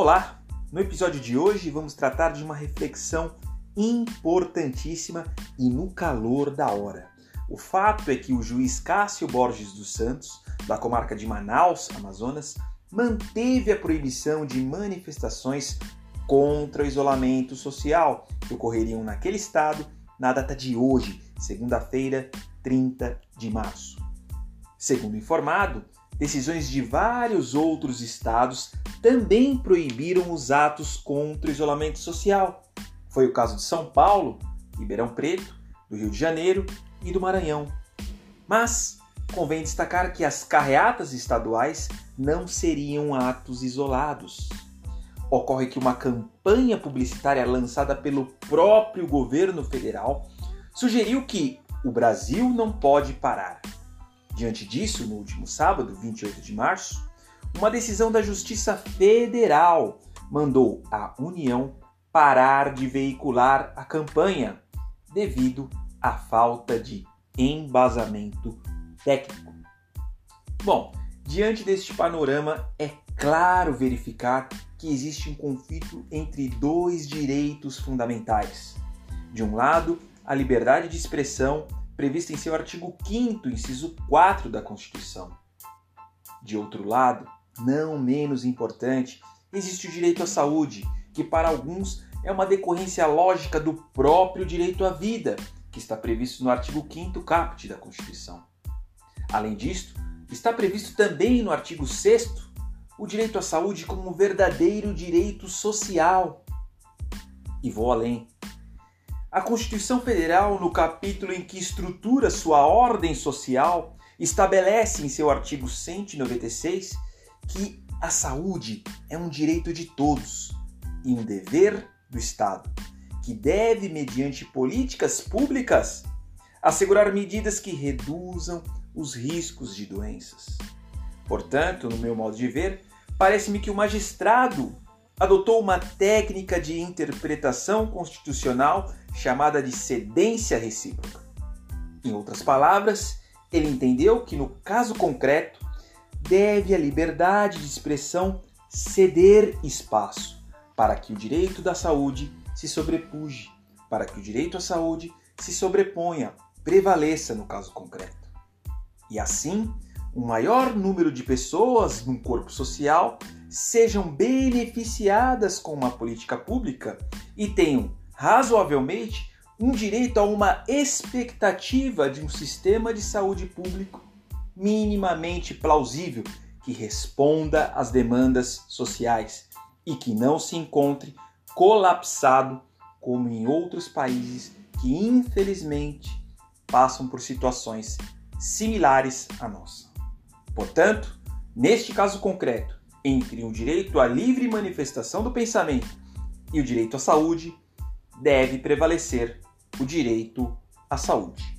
Olá! No episódio de hoje vamos tratar de uma reflexão importantíssima e no calor da hora. O fato é que o juiz Cássio Borges dos Santos, da comarca de Manaus, Amazonas, manteve a proibição de manifestações contra o isolamento social que ocorreriam naquele estado na data de hoje, segunda-feira, 30 de março. Segundo informado, decisões de vários outros estados também proibiram os atos contra o isolamento social. Foi o caso de São Paulo, Ribeirão Preto, do Rio de Janeiro e do Maranhão. Mas convém destacar que as carreatas estaduais não seriam atos isolados. Ocorre que uma campanha publicitária lançada pelo próprio governo federal sugeriu que o Brasil não pode parar. Diante disso, no último sábado, 28 de março, uma decisão da Justiça Federal mandou a União parar de veicular a campanha devido à falta de embasamento técnico. Bom, diante deste panorama, é claro verificar que existe um conflito entre dois direitos fundamentais. De um lado, a liberdade de expressão prevista em seu artigo 5, inciso 4 da Constituição. De outro lado, não menos importante, existe o direito à saúde, que para alguns é uma decorrência lógica do próprio direito à vida, que está previsto no artigo 5 caput da Constituição. Além disto, está previsto também no artigo 6 o direito à saúde como um verdadeiro direito social. E vou além. A Constituição Federal, no capítulo em que estrutura sua ordem social, estabelece em seu artigo 196 que a saúde é um direito de todos e um dever do Estado, que deve, mediante políticas públicas, assegurar medidas que reduzam os riscos de doenças. Portanto, no meu modo de ver, parece-me que o magistrado adotou uma técnica de interpretação constitucional chamada de cedência recíproca. Em outras palavras, ele entendeu que no caso concreto deve a liberdade de expressão ceder espaço para que o direito da saúde se sobrepuje, para que o direito à saúde se sobreponha, prevaleça no caso concreto. E assim, um maior número de pessoas num corpo social sejam beneficiadas com uma política pública e tenham razoavelmente um direito a uma expectativa de um sistema de saúde público minimamente plausível que responda às demandas sociais e que não se encontre colapsado como em outros países que infelizmente passam por situações similares à nossa. Portanto, neste caso concreto, entre o direito à livre manifestação do pensamento e o direito à saúde, deve prevalecer o direito à saúde.